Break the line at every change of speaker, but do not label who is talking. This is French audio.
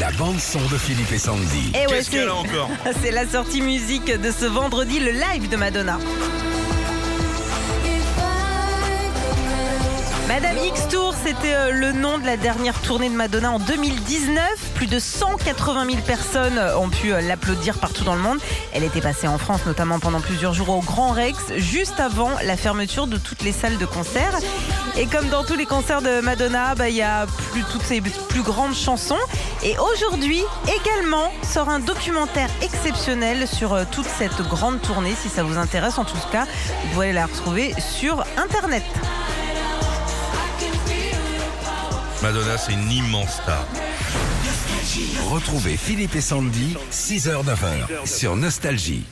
La bande-son de Philippe et Sandy.
Et Eh ouais,
Qu'est-ce qu'elle
c'est
a encore
c'est la sortie musique de ce vendredi, le live de Madonna. Madame X Tour, c'était euh, le nom de la dernière tournée de Madonna en 2019. Plus de 180 000 personnes ont pu euh, l'applaudir partout dans le monde. Elle était passée en France, notamment pendant plusieurs jours au Grand Rex, juste avant la fermeture de toutes les salles de concert. Et comme dans tous les concerts de Madonna, bah, il y a toutes ses plus grandes chansons. Et aujourd'hui, également, sort un documentaire exceptionnel sur euh, toute cette grande tournée. Si ça vous intéresse, en tout cas, vous pouvez la retrouver sur Internet.
Madonna, c'est une immense star.
Retrouvez Philippe et Sandy, 6h-9h, sur Nostalgie.